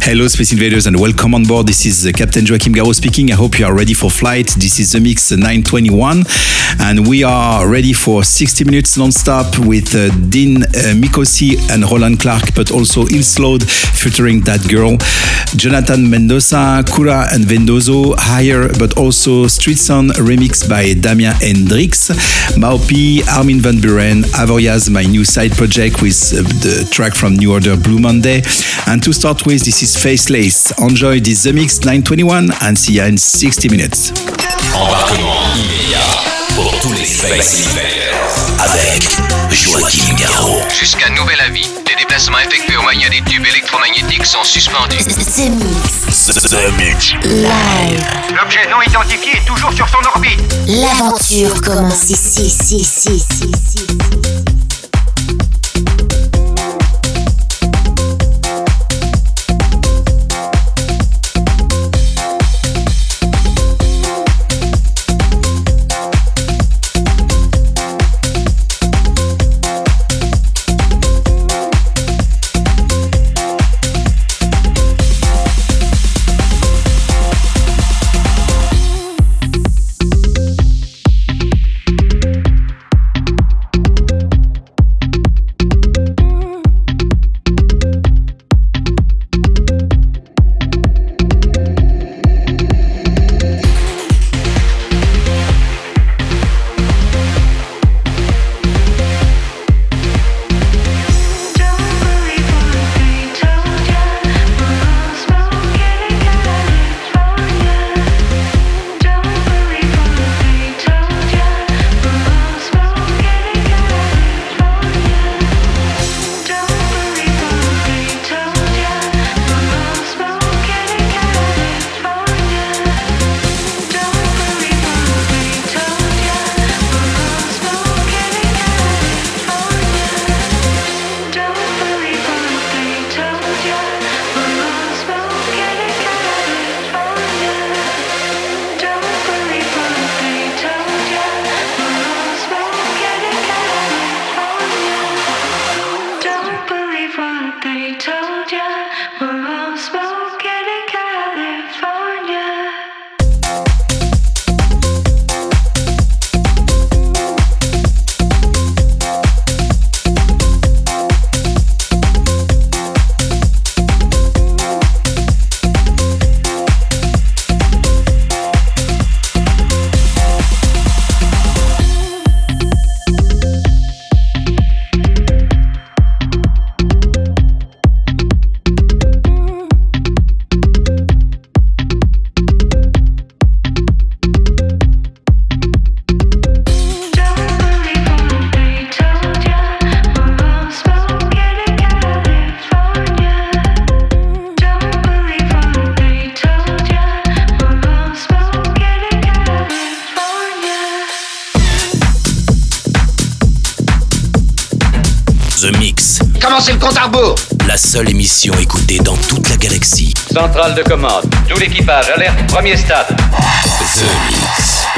Hello, Space Invaders, and welcome on board. This is uh, Captain Joachim Garraud speaking. I hope you are ready for flight. This is the Mix 921, and we are ready for 60 minutes non-stop with uh, Dean uh, Mikosi and Roland Clark, but also Il Slode featuring That Girl, Jonathan Mendoza, Kura and Vendozo, Higher, but also Street Sound remix by Damien Hendrix, Maupi, Armin van Buren, Avoyas, my new side project with uh, the track from New Order Blue Monday. And to start with, this is Faceless. Enjoy this The Mix 921 and see you in 60 minutes. Embarquement immédiat pour tous les Space Invaders. Avec Joachim Garraud. Jusqu'à nouvel avis, les déplacements effectués au moyen des tubes électromagnétiques sont suspendus. The Mix. The, the Mix. Live. L'objet non identifié est toujours sur son orbite. L'aventure commence ici, ici, ici, ici, Commencez le compte à rebours. La seule émission écoutée dans toute la galaxie. Centrale de commande. Tout l'équipage, alerte, premier stade. The Mix.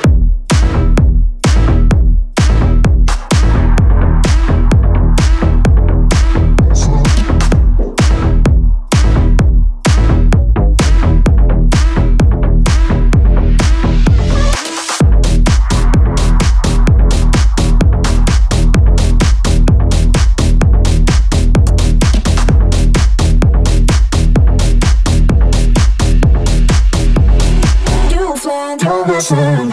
sun.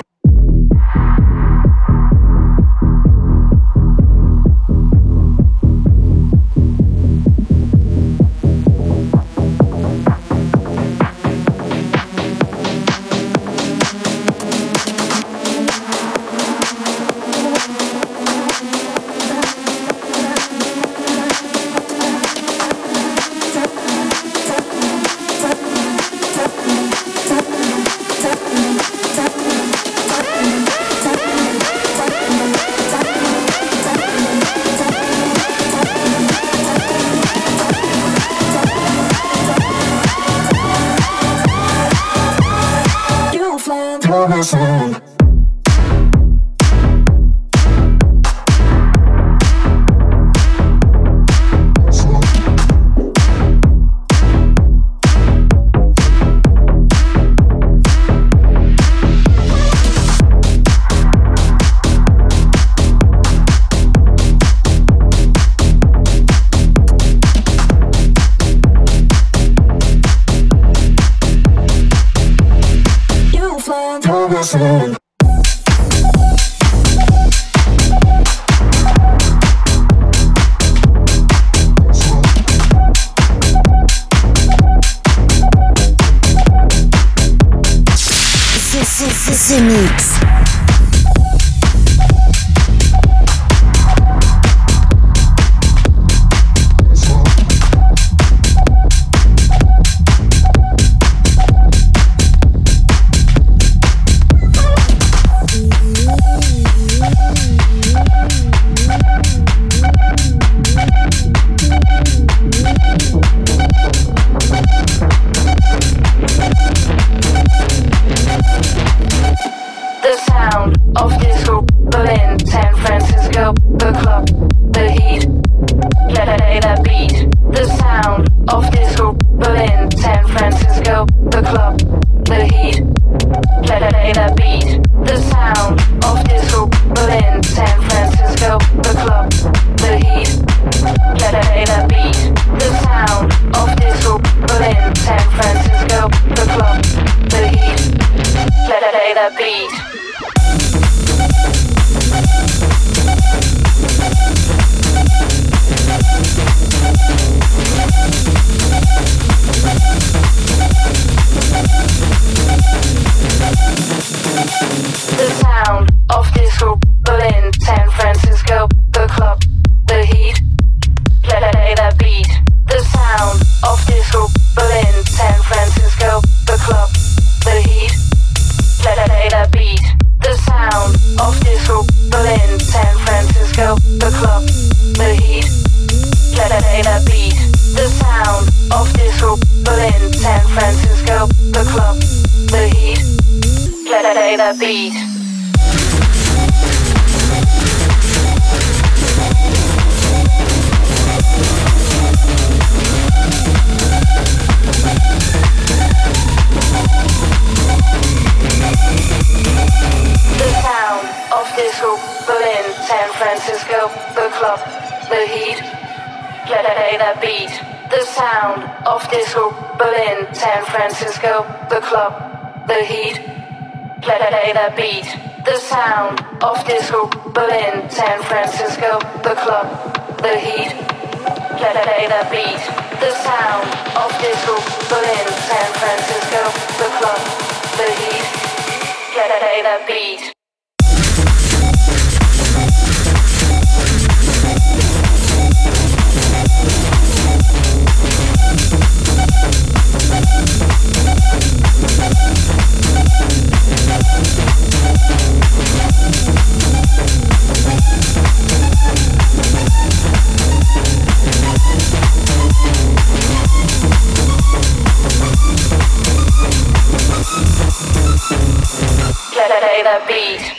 over soon. impossible. Mix. Francisco, the club, the heat. Play, play the beat, the sound of disco. Berlin, San Francisco, the club, the heat. Play, play the beat. Play the beat.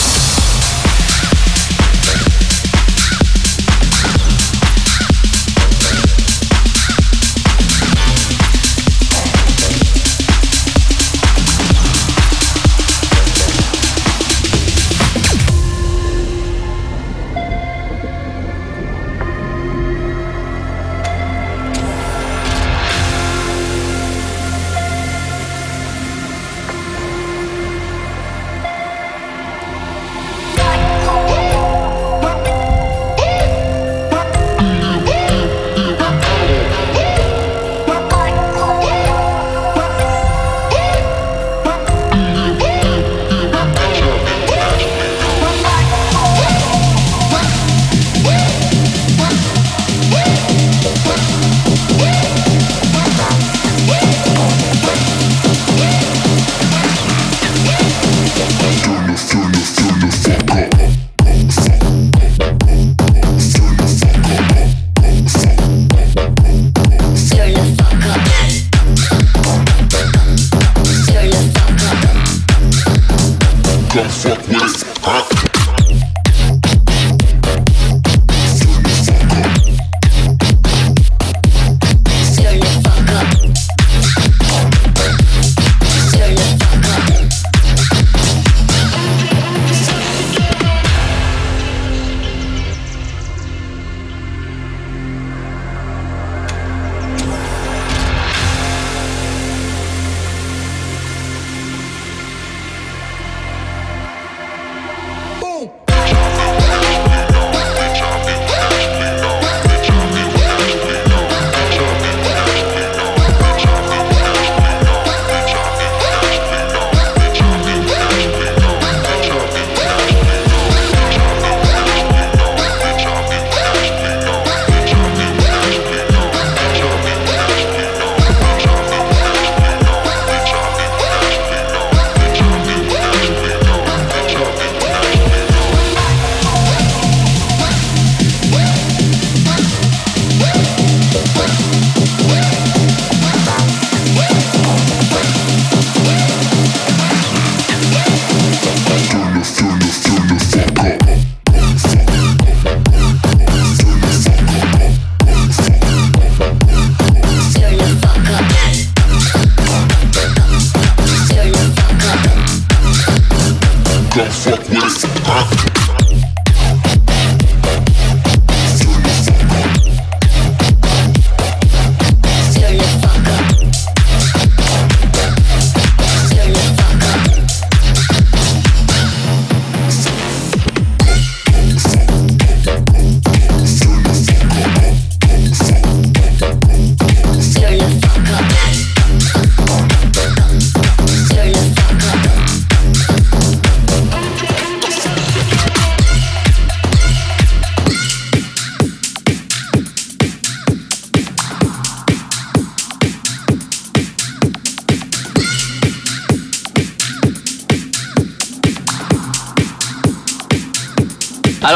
Huh?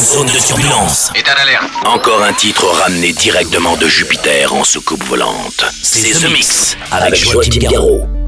zone de turbulence. État d'alerte. Encore un titre ramené directement de Jupiter en soucoupe volante. C'est The Mix avec Joachim Garraud.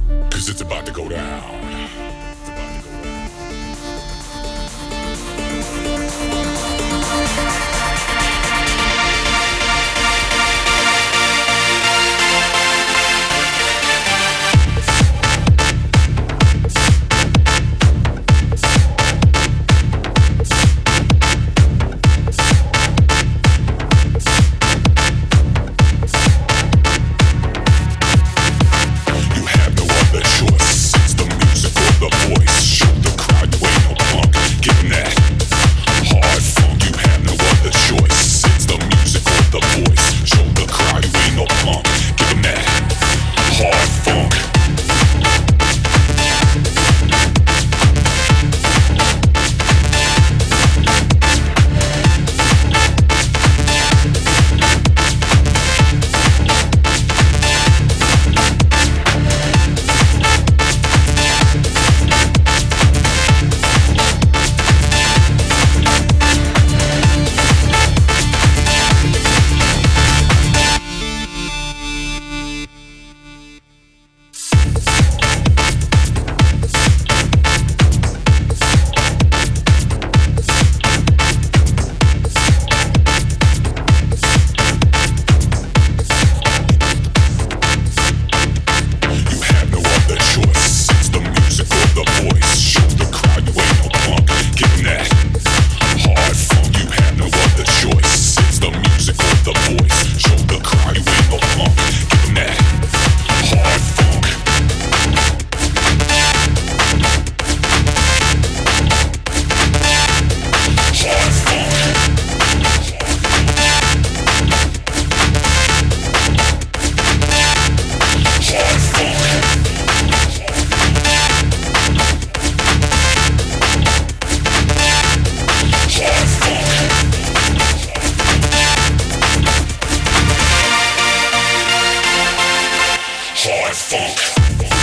Live Funk.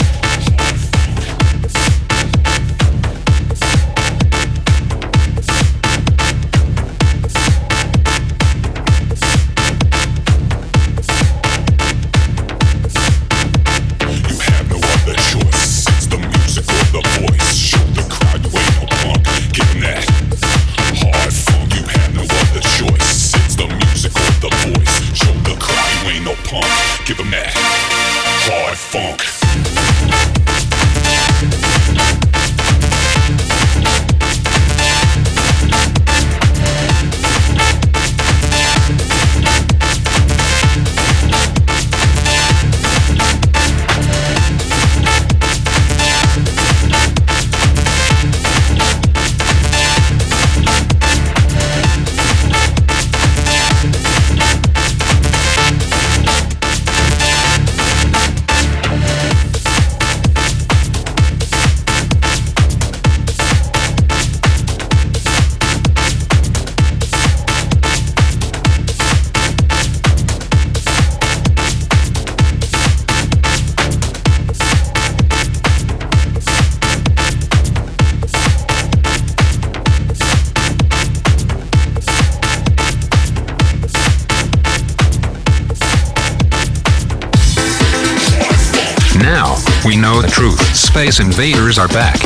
Space Invaders are back.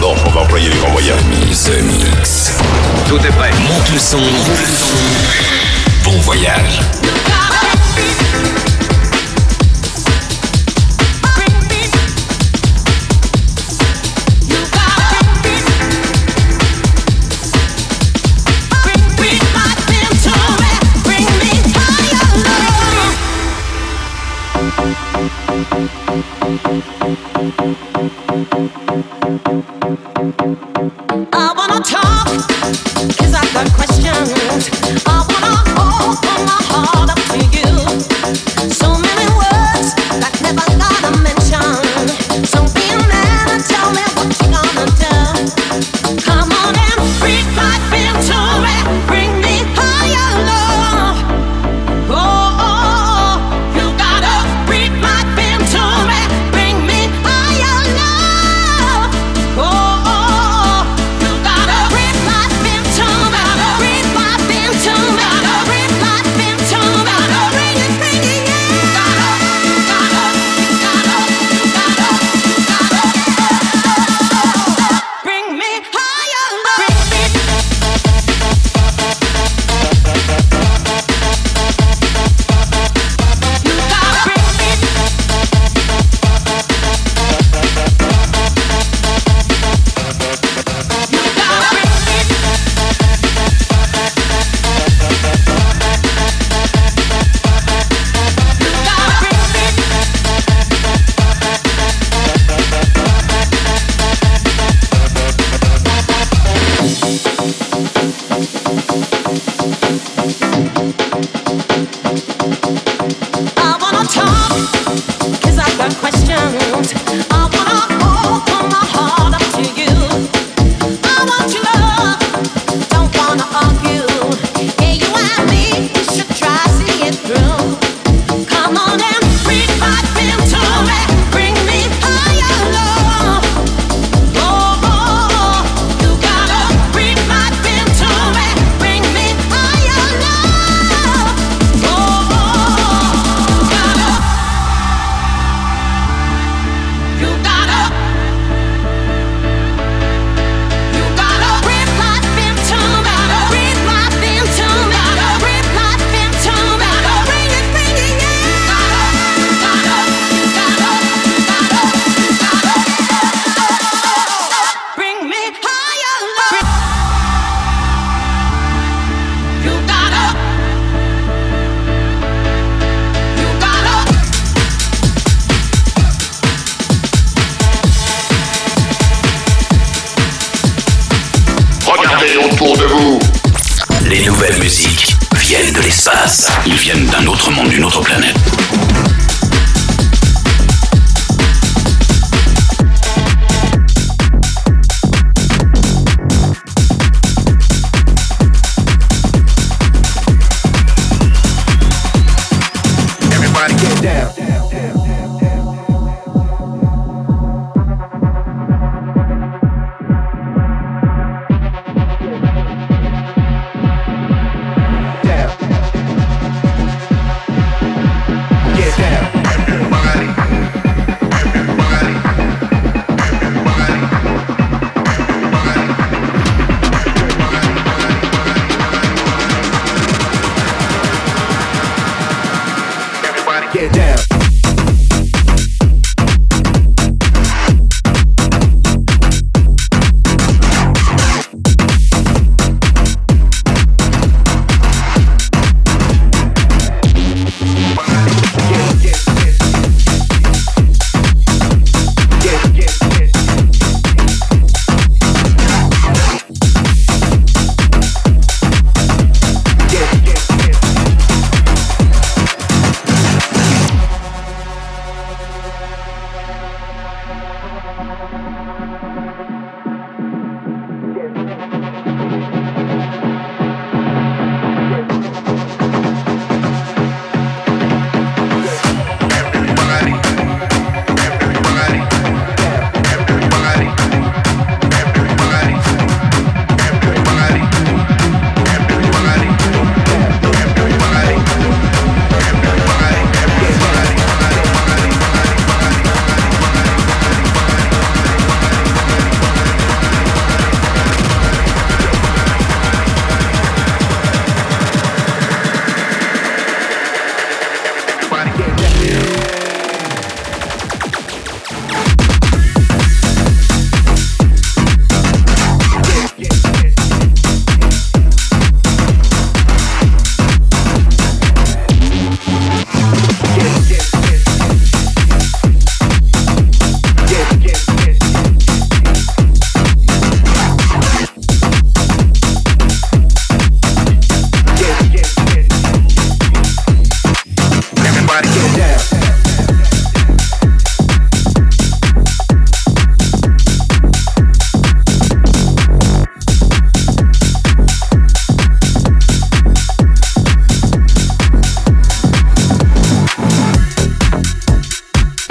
Bon, on va employer les grands moyens. The Mix. Tout est prêt. Monte le son. Bon voyage.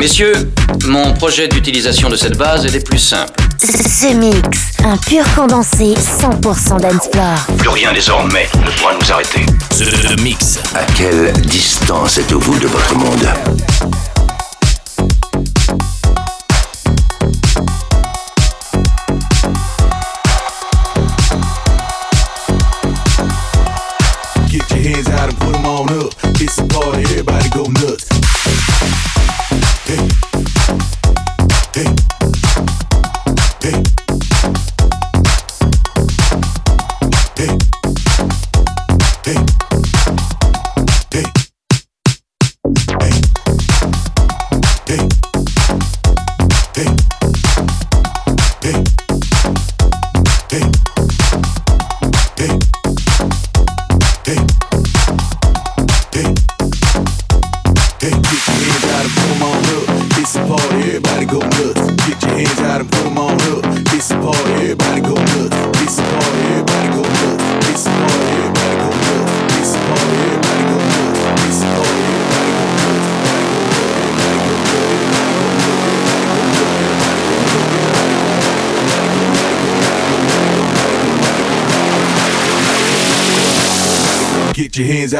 Messieurs, mon projet d'utilisation de cette base est des plus simples. Ce mix, un pur condensé 100% dancefloor. Plus rien désormais ne pourra nous arrêter. The Mix. À quelle distance êtes-vous de votre monde? Get your hands out and put them on up. It's a party, everybody go nuts. Hey.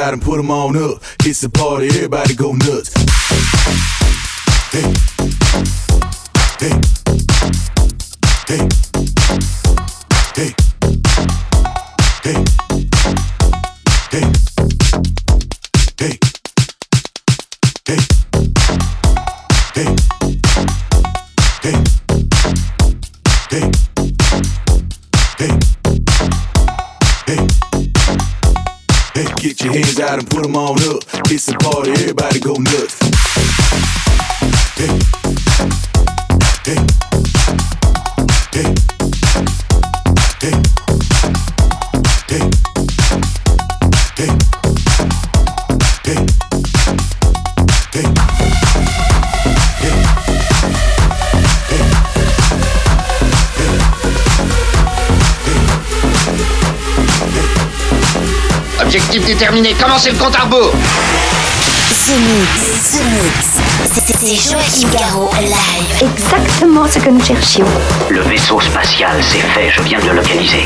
Out and put them on up. It's a party, everybody go nuts. Hey. Hey. Hey. Get your hands out and put them on up. It's a party, everybody go nuts. Hey. Hey. Déterminé, commencez le compte à rebours The Mix, The Mix, c'est Joachim Garraud live. Exactement ce que nous cherchions. Le vaisseau spatial, c'est fait, je viens de le localiser.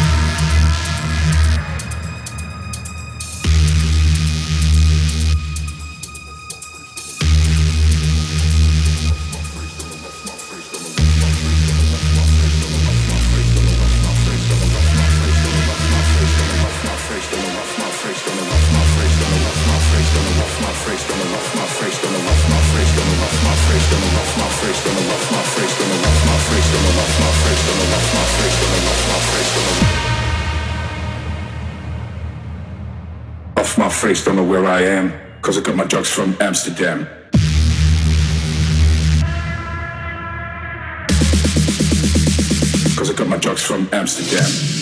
I am. Cause I got my drugs from Amsterdam. Cause I got my drugs from Amsterdam.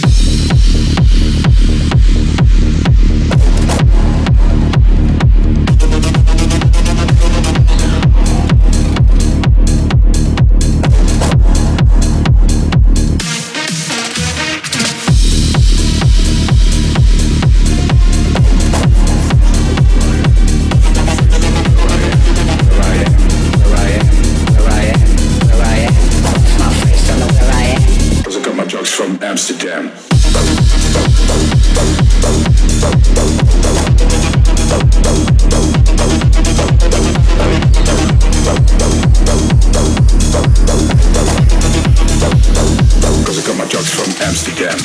Got my drugs from Amsterdam.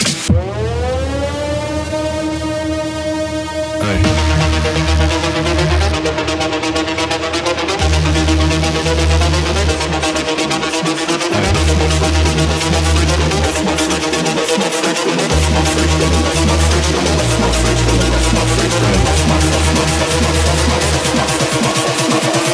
Off my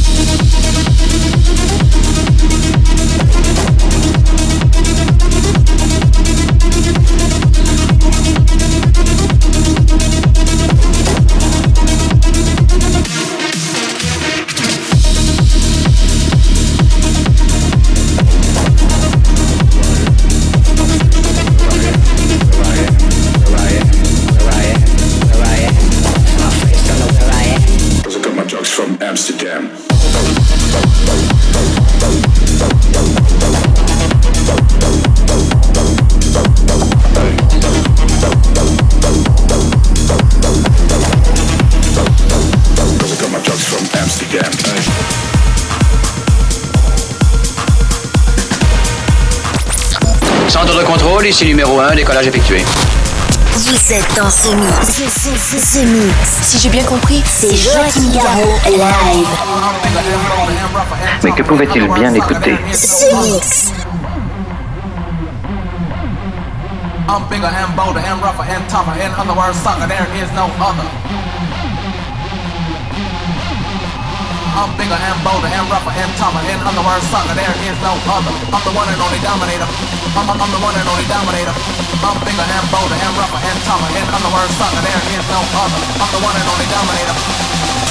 Ici numéro 1, décollage effectué. Vous êtes dans ce mix. Ce, ce, ce, ce mix. Si j'ai bien compris, c'est Joachim Garraud live. Mais que pouvait-il bien écouter Ce mix. I'm bigger and bolder and rougher and tougher. In other words, sucker, there is no other. I'm bigger and bolder and rougher and tougher. In other words, sucker, there is no other. I'm the one and only dominator. I'm, I'm, I'm the one and only dominator. I'm bigger and bolder and rougher and tougher. In other words, sucker, there is no other. I'm the one and only dominator.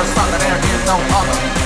first time that there is no other.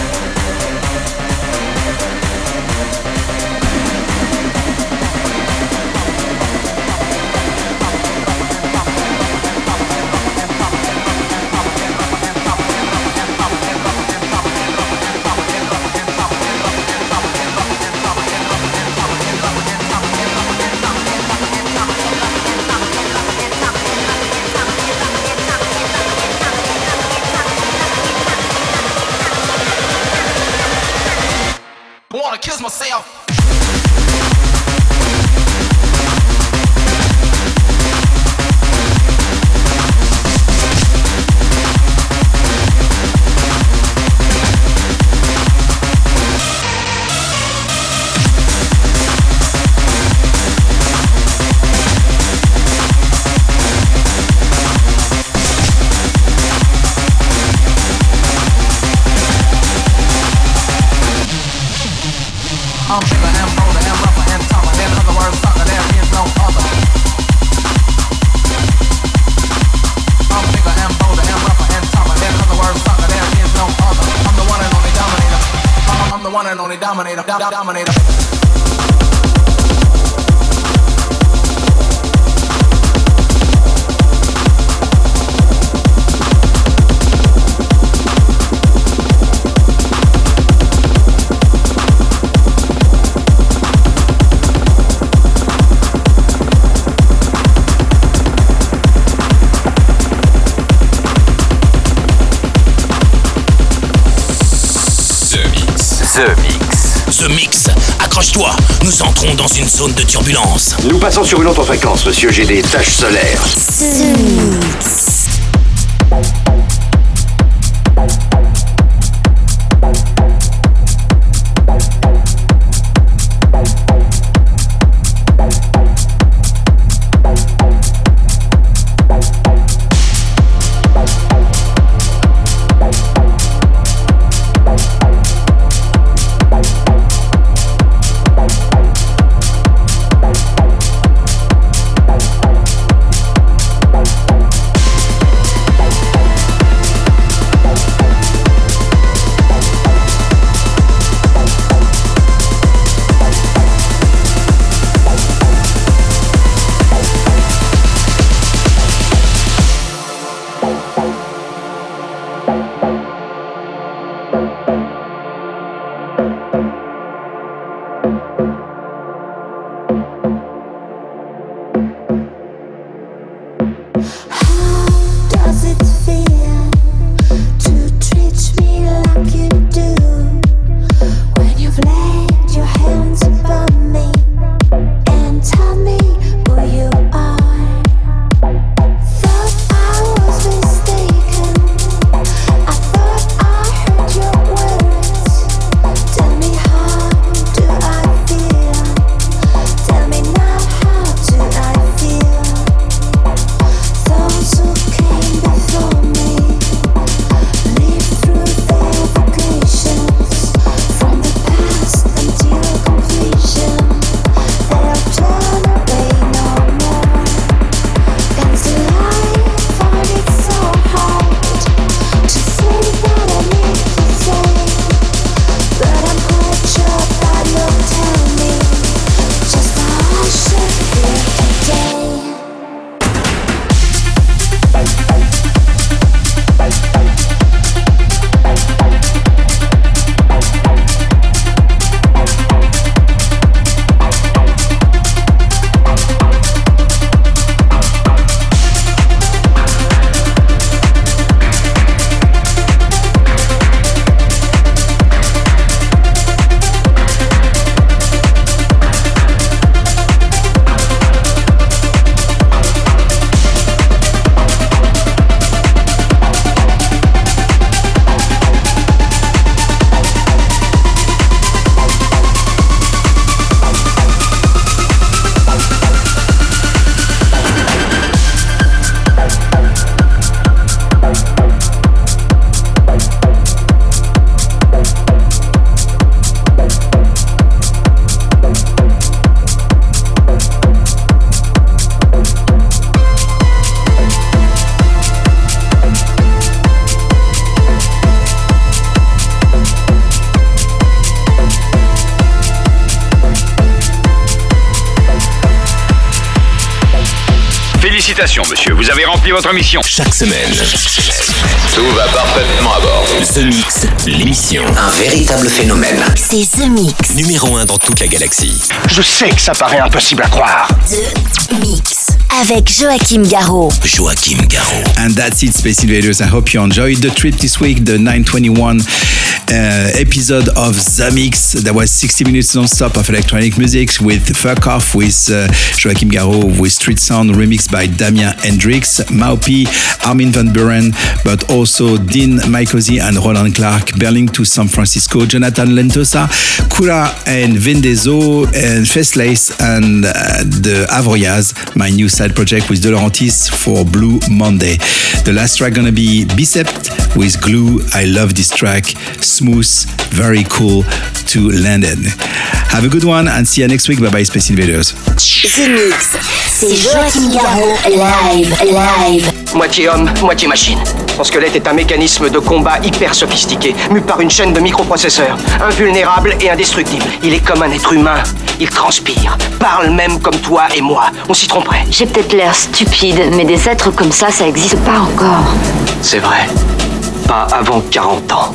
Accroche-toi, nous entrons dans une zone de turbulence. Nous passons sur une autre fréquence, monsieur, j'ai des taches solaires. Félicitations, monsieur. Vous avez rempli votre mission. Chaque semaine. Tout va parfaitement à bord. The Mix, l'émission. Un véritable phénomène. C'est The Mix. Numéro 1 dans toute la galaxie. Je sais que ça paraît impossible à croire. The Mix. Avec Joachim Garraud. Joachim Garraud. And that's it, Space Invaders. I hope you enjoyed the trip this week, the 921 uh, episode of The Mix. That was 60 minutes non-stop of electronic music with Fuck Off with uh, Joachim Garraud with Street Sound remixed by Damien Hendrix, Maupi, Armin van Buren, but also Dean Mykosi and Roland Clark, Berlin to San Francisco, Jonathan Lentosa, Kura and Vendezo, and Fesslace, and uh, the Avoyas, my new side project with De Laurentiis for Blue Monday. The last track gonna be Bicep with Glue. I love this track. Smooth, very cool to land in. Have a good one and see you next week. Bye bye, Space Invaders. The Mix. C'est Joachim Garraud, live, live. Moitié homme, moitié machine. Son squelette est un mécanisme de combat hyper sophistiqué, mu par une chaîne de microprocesseurs, invulnérable et indestructible. Il est comme un être humain. Il transpire, parle même comme toi et moi. On s'y tromperait. J'ai peut-être l'air stupide, mais des êtres comme ça, ça existe pas encore. C'est vrai. Pas avant 40 ans.